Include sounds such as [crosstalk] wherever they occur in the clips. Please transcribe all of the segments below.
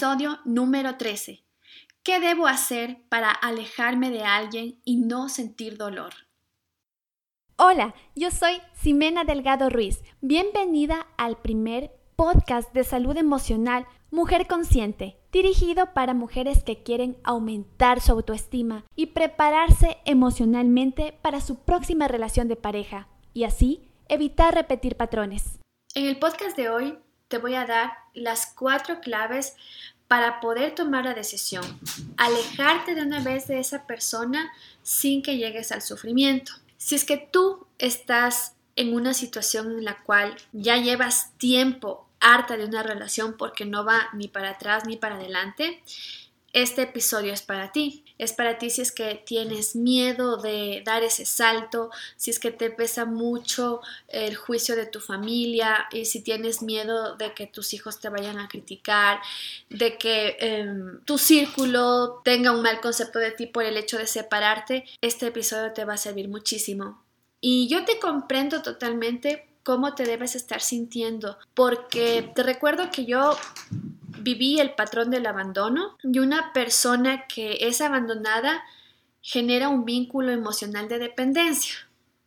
Episodio número 13. ¿Qué debo hacer para alejarme de alguien y no sentir dolor? Hola, yo soy Ximena Delgado Ruiz. Bienvenida al primer podcast de salud emocional Mujer Consciente, dirigido para mujeres que quieren aumentar su autoestima y prepararse emocionalmente para su próxima relación de pareja y así evitar repetir patrones. En el podcast de hoy te voy a dar las cuatro claves para poder tomar la decisión, alejarte de una vez de esa persona sin que llegues al sufrimiento. Si es que tú estás en una situación en la cual ya llevas tiempo harta de una relación porque no va ni para atrás ni para adelante, este episodio es para ti. Es para ti si es que tienes miedo de dar ese salto, si es que te pesa mucho el juicio de tu familia y si tienes miedo de que tus hijos te vayan a criticar, de que em, tu círculo tenga un mal concepto de ti por el hecho de separarte, este episodio te va a servir muchísimo. Y yo te comprendo totalmente cómo te debes estar sintiendo, porque te recuerdo que yo viví el patrón del abandono y una persona que es abandonada genera un vínculo emocional de dependencia.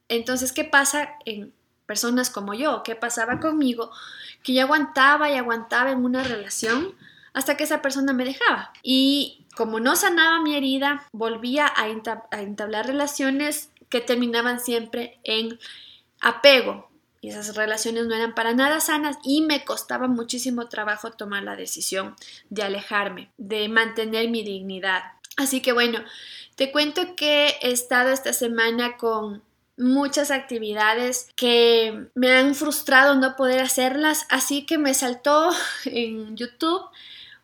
Entonces, ¿qué pasa en personas como yo? ¿Qué pasaba conmigo? Que yo aguantaba y aguantaba en una relación hasta que esa persona me dejaba. Y como no sanaba mi herida, volvía a, entablar relaciones que terminaban siempre en apego, y esas relaciones no eran para nada sanas y me costaba muchísimo trabajo tomar la decisión de alejarme, de mantener mi dignidad. Así que bueno, te cuento que he estado esta semana con muchas actividades que me han frustrado no poder hacerlas, así que me saltó en YouTube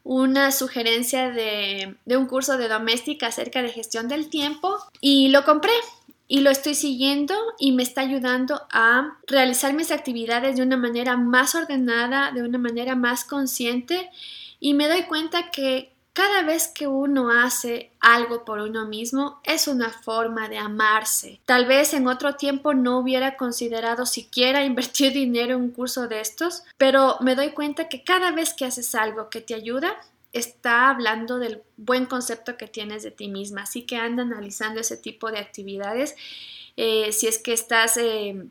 una sugerencia de, de, un curso de doméstica acerca de gestión del tiempo y lo compré y lo estoy siguiendo y me está ayudando a realizar mis actividades de una manera más ordenada, de una manera más consciente y me doy cuenta que cada vez que uno hace algo por uno mismo es una forma de amarse. Tal vez en otro tiempo no hubiera considerado siquiera [laughs] invertir dinero en un curso de estos, pero me doy cuenta que cada vez que haces algo que te ayuda, está hablando del buen concepto que tienes de ti misma. Así que anda analizando ese tipo de actividades. Eh, si es que estás eh,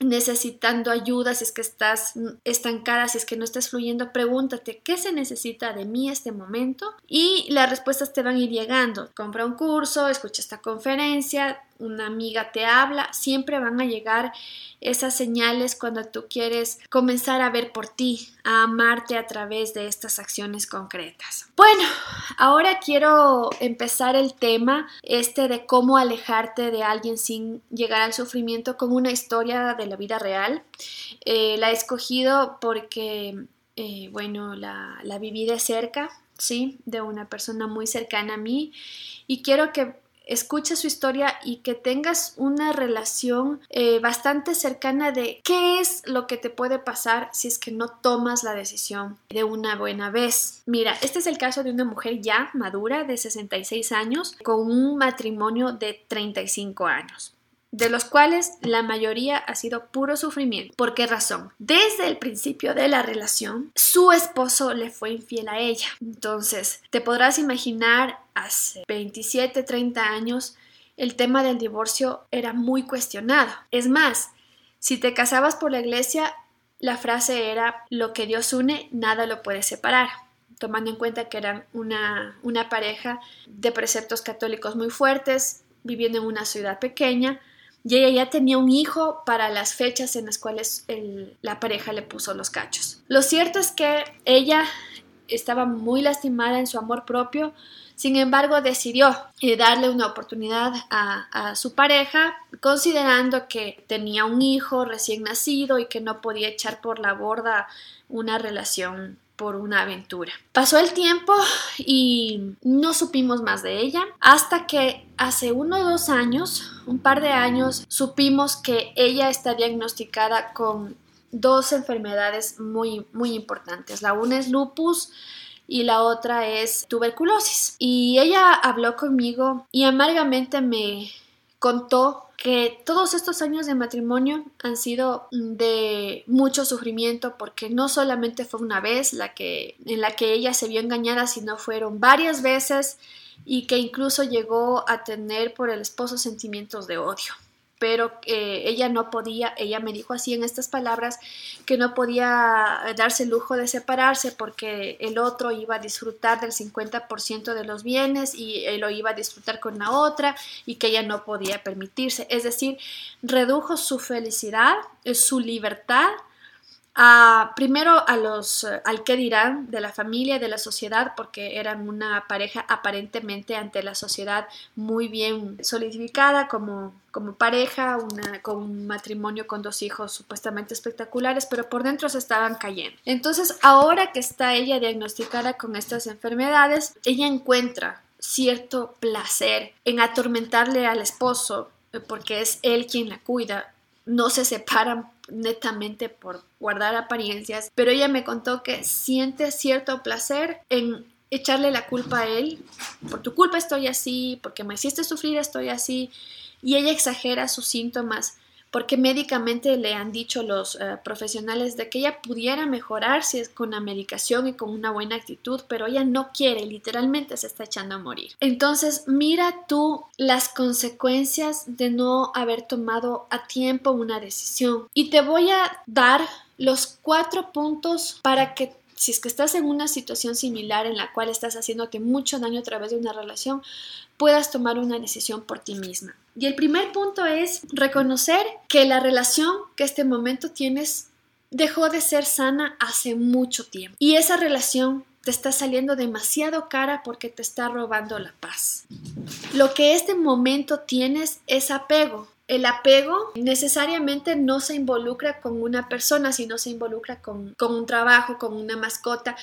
necesitando ayuda, si es que estás estancada, si es que no estás fluyendo, pregúntate qué se necesita de mí este momento y las respuestas te van a ir llegando. Compra un curso, escucha esta conferencia, una amiga te habla, siempre van a llegar esas señales cuando tú quieres comenzar a ver por ti, a amarte a través de estas acciones concretas. Bueno, ahora quiero empezar el tema este de cómo alejarte de alguien sin llegar al sufrimiento con una historia de la vida real. Eh, la he escogido porque, eh, bueno, la, la viví de cerca, ¿sí? De una persona muy cercana a mí y quiero que escucha su historia y que tengas una relación eh, bastante cercana de qué es lo que te puede pasar si es que no tomas la decisión de una buena vez. Mira, este es el caso de una mujer ya madura de 66 años con un matrimonio de 35 años de los cuales la mayoría ha sido puro sufrimiento. ¿Por qué razón? Desde el principio de la relación, su esposo le fue infiel a ella. Entonces, te podrás imaginar, hace 27, 30 años, el tema del divorcio era muy cuestionado. Es más, si te casabas por la iglesia, la frase era, lo que Dios une, nada lo puede separar tomando en cuenta que eran una, una pareja de preceptos católicos muy fuertes, viviendo en una ciudad pequeña, y ella ya tenía un hijo para las fechas en las cuales la pareja le puso los cachos. Lo cierto es que ella estaba muy lastimada en su amor propio, sin embargo decidió eh, darle una oportunidad a, a su pareja, considerando que tenía un hijo recién nacido y que no podía echar por la borda una relación por una aventura. Pasó el tiempo y no supimos más de ella hasta que hace uno o dos años, un par de años, supimos que ella está diagnosticada con dos enfermedades muy, muy importantes. La una es lupus y la otra es tuberculosis. Y ella habló conmigo y amargamente me contó que todos estos años de matrimonio han sido de mucho sufrimiento porque no solamente fue una vez la que, en la que ella se vio engañada, sino fueron varias veces y que incluso llegó a tener por el esposo sentimientos de odio pero eh, ella no podía, ella me dijo así en estas palabras, que no podía darse el lujo de separarse porque el otro iba a disfrutar del 50% de los bienes y él lo iba a disfrutar con la otra y que ella no podía permitirse. Es decir, redujo su felicidad, su libertad primero a los, eh, al que dirán de la familia, de la sociedad, porque eran una pareja aparentemente ante la sociedad muy bien solidificada como, como pareja, una, con un matrimonio con dos hijos supuestamente espectaculares, pero por dentro se estaban cayendo. Entonces, ahora que está ella diagnosticada con estas enfermedades, ella encuentra cierto placer en atormentarle al esposo, eh, porque es él quien la cuida, no se separan netamente por guardar apariencias, pero ella me contó que siente cierto placer en echarle la culpa a él, por tu culpa estoy así, porque me hiciste sufrir estoy así, y ella exagera sus síntomas porque médicamente le han dicho los eh, profesionales de que ella pudiera mejorar si es con la medicación y con una buena actitud, pero ella no quiere, literalmente se está echando a morir. Entonces, mira tú las consecuencias de no haber tomado a tiempo una decisión. Y te voy a dar los cuatro puntos para que si es que estás en una situación similar en la cual estás haciéndote mucho daño a través de una relación, puedas tomar una decisión por ti misma. Y el primer punto es reconocer que la relación que este momento tienes dejó de ser sana hace mucho tiempo. Y esa relación te está saliendo demasiado cara porque te está robando la paz. Lo que este momento tienes es apego. El apego necesariamente no se involucra con una persona, sino se involucra con, con un trabajo, con una mascota.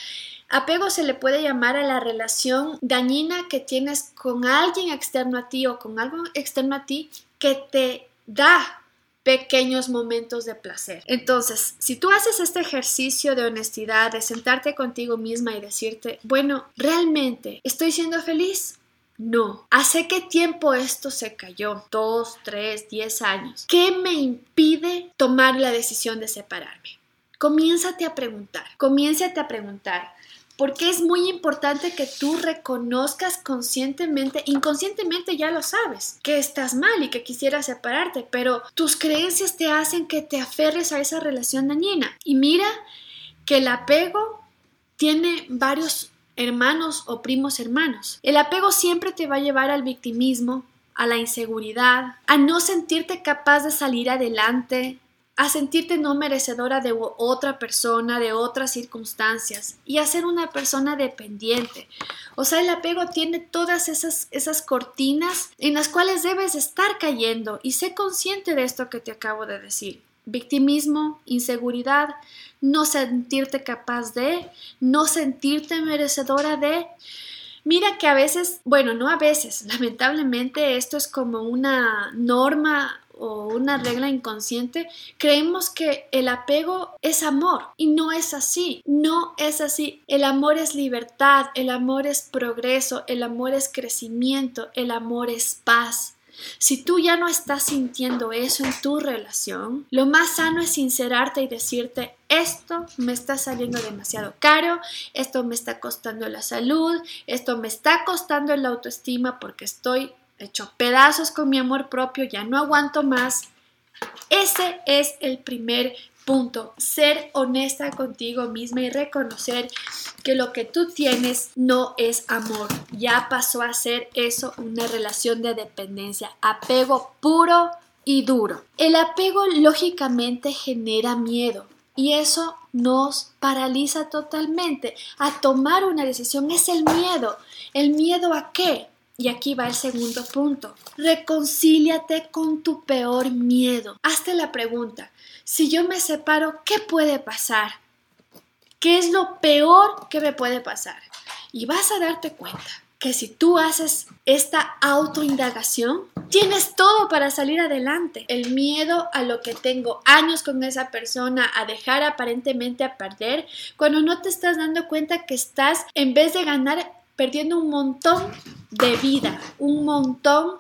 Apego se le puede llamar a la relación dañina que tienes con alguien externo a ti o con algo externo a ti que te da pequeños momentos de placer. Entonces, si tú haces este ejercicio de honestidad, de sentarte contigo misma y decirte, bueno, ¿realmente estoy siendo feliz? No. ¿Hace qué tiempo esto se cayó? Dos, tres, diez años. ¿Qué me impide tomar la decisión de separarme? Comiénzate a preguntar, comiénzate a preguntar, porque es muy importante que tú reconozcas conscientemente, inconscientemente ya lo sabes, que estás mal y que quisieras separarte, pero tus creencias te hacen que te aferres a esa relación dañina. Y mira que el apego tiene varios hermanos o primos hermanos. El apego siempre te va a llevar al victimismo, a la inseguridad, a no sentirte capaz de salir adelante, a sentirte no merecedora de otra persona, de otras circunstancias y a ser una persona dependiente. O sea, el apego tiene todas esas, esas cortinas en las cuales debes estar cayendo y sé consciente de esto que te acabo de decir. Victimismo, inseguridad, no sentirte capaz de, no sentirte merecedora de. Mira que a veces, bueno, no a veces, [laughs] lamentablemente esto es como una norma o una regla inconsciente, creemos que el apego es amor y no es así, no es así. El amor es libertad, el amor es progreso, el amor es crecimiento, el amor es paz. Si tú ya no estás sintiendo eso en tu relación, lo más sano es sincerarte y decirte, esto me está saliendo demasiado caro, esto me está costando la salud, esto me está costando la autoestima porque estoy hecho pedazos con mi amor propio, ya no aguanto más. Ese es el primer punto, ser honesta contigo misma y reconocer que lo que tú tienes no es amor, ya pasó a ser eso una relación de dependencia, apego puro y duro. El apego lógicamente genera miedo y eso nos paraliza totalmente a tomar una decisión. Es el miedo. ¿El miedo a qué? Y aquí va el segundo punto. Reconcíliate con tu peor miedo. Hazte la pregunta, si yo me separo, ¿qué puede pasar? ¿Qué es lo peor que me puede pasar? Y vas a darte cuenta que si tú haces esta autoindagación, tienes todo para salir adelante. El miedo a lo que tengo años con esa persona, a dejar aparentemente a perder, cuando no te estás dando cuenta que estás, en vez de ganar, perdiendo un montón de vida, un montón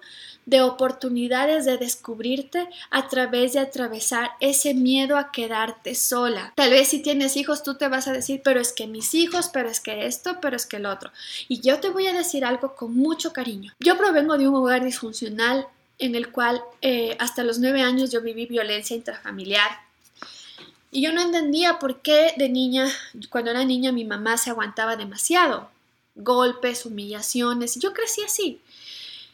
de oportunidades de descubrirte a través de atravesar ese miedo a quedarte sola. Tal vez si tienes hijos tú te vas a decir, pero es que mis hijos, pero es que esto, pero es que el otro. Y yo te voy a decir algo con mucho cariño. Yo provengo de un hogar disfuncional en el cual eh, hasta los nueve años yo viví violencia intrafamiliar. Y yo no entendía por qué de niña, cuando era niña, mi mamá se aguantaba demasiado. Golpes, humillaciones. Yo crecí así.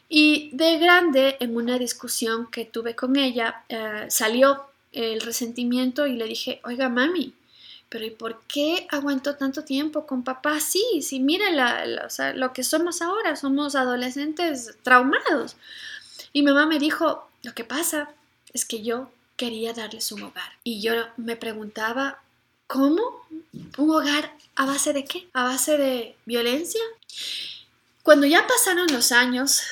Y de grande, en una discusión que tuve con ella, eh, salió el resentimiento y le dije, oiga mami, pero ¿y por qué aguantó tanto tiempo con papá? Sí, sí, mire lo que somos ahora, somos adolescentes traumados. Y mamá me dijo, lo que pasa es que yo quería darles un hogar. Y yo me preguntaba, ¿cómo? ¿Un hogar a base de qué? ¿A base de violencia? Cuando ya pasaron los años,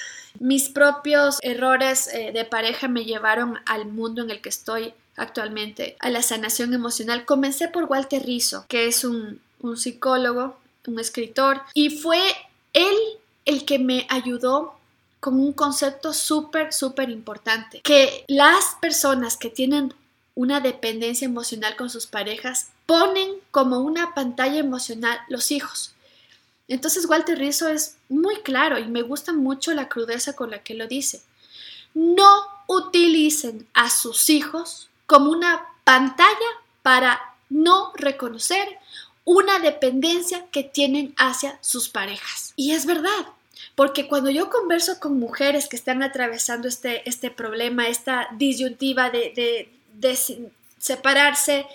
mis propios errores eh, de pareja me llevaron al mundo en el que estoy actualmente, a la sanación emocional. Comencé por Walter Rizzo, que es un, un psicólogo, un escritor, y fue él el que me ayudó con un concepto súper, súper importante, que las personas que tienen una dependencia emocional con sus parejas ponen como una pantalla emocional los hijos. Entonces Walter Rizzo es muy claro y me gusta mucho la crudeza con la que lo dice. No utilicen a sus hijos como una pantalla para no reconocer una dependencia que tienen hacia sus parejas. Y es verdad, porque cuando yo converso con mujeres que están atravesando este, este problema, esta disyuntiva de, de, de separarse,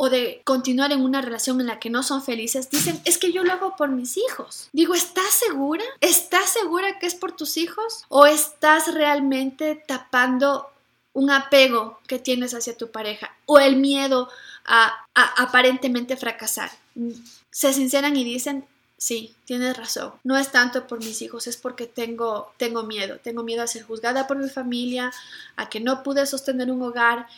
o de continuar en una relación en la que no son felices, dicen, es que yo lo hago por mis hijos. Digo, ¿estás segura? ¿Estás segura que es por tus hijos? ¿O estás realmente tapando un apego que tienes hacia tu pareja? ¿O el miedo a, aparentemente fracasar? Se sinceran y dicen, Sí, tienes razón. No es tanto por mis hijos, es porque tengo, tengo miedo. Tengo miedo a ser juzgada por mi familia, a que no pude sostener un hogar,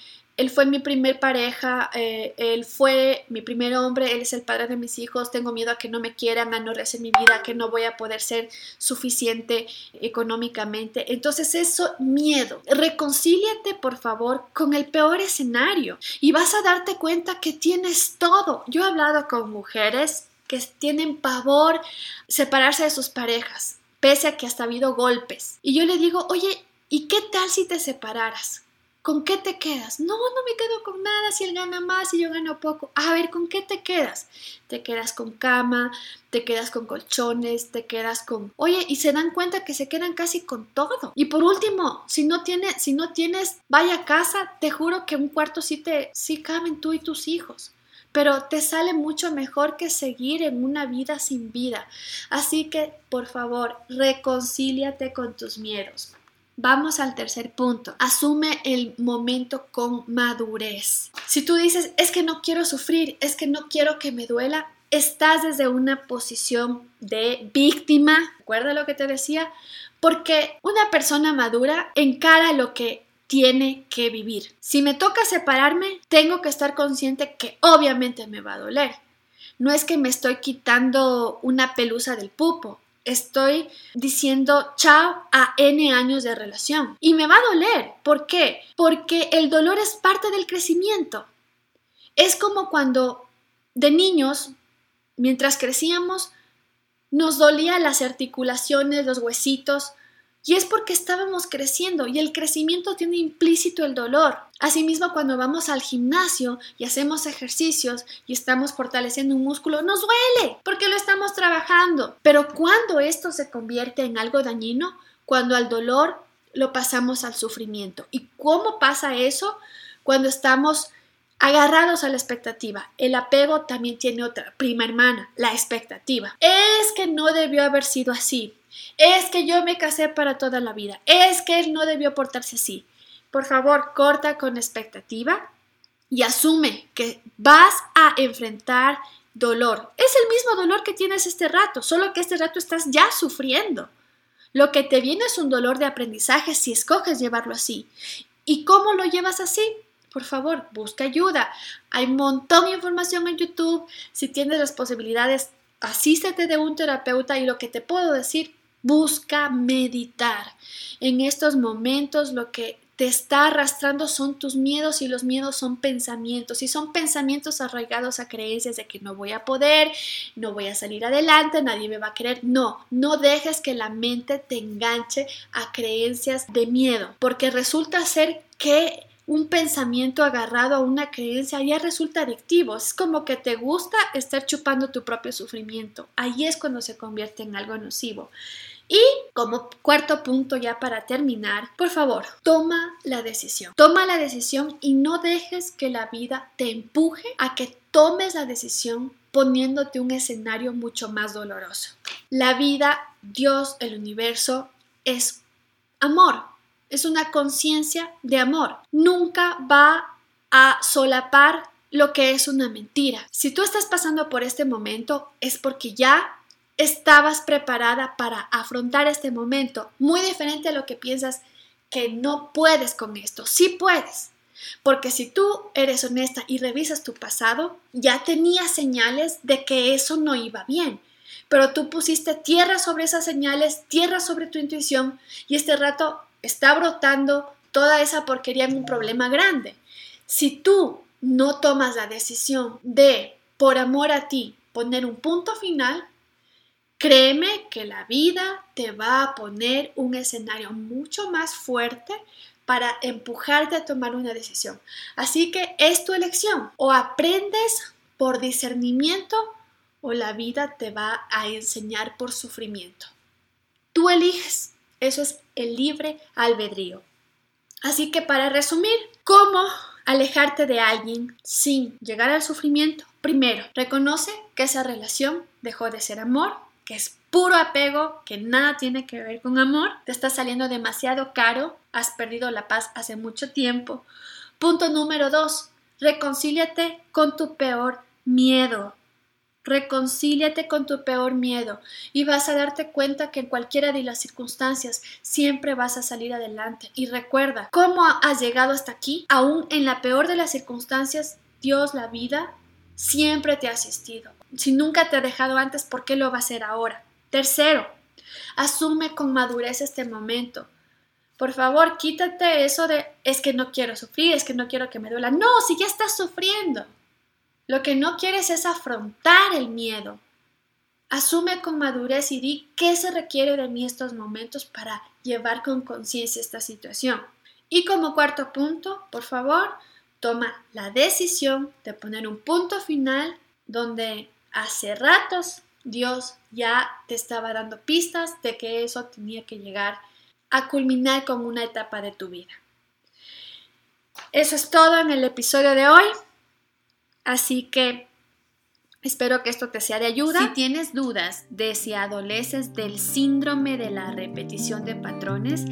él fue mi primer pareja, eh, él fue mi primer hombre, él es el padre de mis hijos, tengo miedo a que no me quieran, a no rehacer mi vida, que no voy a poder ser suficiente económicamente. Entonces eso, miedo. Reconcíliate, por favor, con el peor escenario y vas a darte cuenta que tienes todo. Yo he hablado con mujeres que tienen pavor separarse de sus parejas, pese a que hasta ha habido golpes. Y yo le digo, oye, ¿y qué tal si te separaras? ¿Con qué te quedas? No, no me quedo con nada si él gana más y yo gano poco. A ver, ¿con qué te quedas? Te quedas con cama, te quedas con colchones, te quedas con... Oye, y se dan cuenta que se quedan casi con todo. Y por último, si no tienes, si no tienes, vaya casa, te juro que un cuarto sí te, sí caben tú y tus hijos pero te sale mucho mejor que seguir en una vida sin vida. Así que, por favor, reconcíliate con tus miedos. Vamos al tercer punto. Asume el momento con madurez. Si tú dices, es que no quiero sufrir, es que no quiero que me duela, estás desde una posición de víctima. ¿Recuerda lo que te decía? Porque una persona madura encara lo que tiene que vivir. Si me toca separarme, tengo que estar consciente que obviamente me va a doler. No es que me estoy quitando una pelusa del pupo, estoy diciendo chao a N años de relación. Y me va a doler. ¿Por qué? Porque el dolor es parte del crecimiento. Es como cuando de niños, mientras crecíamos, nos dolían las articulaciones, los huesitos, y es porque estábamos creciendo y el crecimiento tiene implícito el dolor. Asimismo, cuando vamos al gimnasio y hacemos ejercicios y estamos fortaleciendo un músculo, nos duele porque lo estamos trabajando. Pero cuando esto se convierte en algo dañino, cuando al dolor lo pasamos al sufrimiento. ¿Y cómo pasa eso? Cuando estamos agarrados a la expectativa. El apego también tiene otra prima hermana, la expectativa. Es que no debió haber sido así. Es que yo me casé para toda la vida. Es que él no debió portarse así. Por favor, corta con expectativa y asume que vas a enfrentar dolor. Es el mismo dolor que tienes este rato, solo que este rato estás ya sufriendo. Lo que te viene es un dolor de aprendizaje si escoges llevarlo así. ¿Y cómo lo llevas así? Por favor, busca ayuda. Hay un montón de información en YouTube. Si tienes las posibilidades, asístete de un terapeuta y lo que te puedo decir, Busca meditar. En estos momentos lo que te está arrastrando son tus miedos y los miedos son pensamientos y son pensamientos arraigados a creencias de que no voy a poder, no voy a salir adelante, nadie me va a querer. No, no dejes que la mente te enganche a creencias de miedo, porque resulta ser que un pensamiento agarrado a una creencia ya resulta adictivo. Es como que te gusta estar chupando tu propio sufrimiento. Ahí es cuando se convierte en algo nocivo. Y como cuarto punto ya para terminar, por favor, toma la decisión. Toma la decisión y no dejes que la vida te empuje a que tomes la decisión poniéndote un escenario mucho más doloroso. La vida, Dios, el universo es amor, es una conciencia de amor. Nunca va a solapar lo que es una mentira. Si tú estás pasando por este momento es porque ya estabas preparada para afrontar este momento, muy diferente a lo que piensas que no puedes con esto. Sí puedes. Porque si tú eres honesta y revisas tu pasado, ya tenías señales de que eso no iba bien. Pero tú pusiste tierra sobre esas señales, tierra sobre tu intuición y este rato está brotando toda esa porquería en un problema grande. Si tú no tomas la decisión de, por amor a ti, poner un punto final, Créeme que la vida te va a poner un escenario mucho más fuerte para empujarte a tomar una decisión. Así que es tu elección. O aprendes por discernimiento o la vida te va a enseñar por sufrimiento. Tú eliges. Eso es el libre albedrío. Así que para resumir, ¿cómo alejarte de alguien sin llegar al sufrimiento? Primero, reconoce que esa relación dejó de ser amor que es puro apego, que nada tiene que ver con amor, te está saliendo demasiado caro, has perdido la paz hace mucho tiempo. Punto número dos, reconcíliate con tu peor miedo. Reconcíliate con tu peor miedo y vas a darte cuenta que en cualquiera de las circunstancias siempre vas a salir adelante. Y recuerda, ¿cómo has llegado hasta aquí? Aún en la peor de las circunstancias, Dios, la vida, siempre te ha asistido. Si nunca te ha dejado antes, ¿por qué lo va a hacer ahora? Tercero, asume con madurez este momento. Por favor, quítate eso de es que no quiero sufrir, es que no quiero que me duela. No, si ya estás sufriendo. Lo que no quieres es afrontar el miedo. Asume con madurez y di qué se requiere de mí estos momentos para llevar con conciencia esta situación. Y como cuarto punto, por favor, toma la decisión de poner un punto final donde hace ratos Dios ya te estaba dando pistas de que eso tenía que llegar a culminar con una etapa de tu vida. Eso es todo en el episodio de hoy. Así que espero que esto te sea de ayuda. Si tienes dudas de si adoleces del síndrome de la repetición de patrones,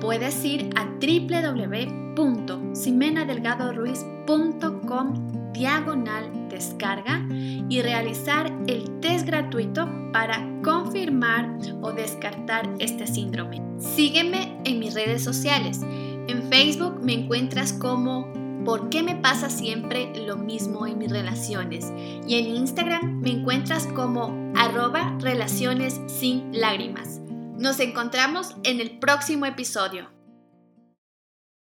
puedes ir a www.simenadelgadoruiz.com diagonal descarga y realizar el test gratuito para confirmar o descartar este síndrome. Sígueme en mis redes sociales. En Facebook me encuentras como ¿Por qué me pasa siempre lo mismo en mis relaciones? Y en Instagram me encuentras como arroba relaciones sin lágrimas. Nos encontramos en el próximo episodio.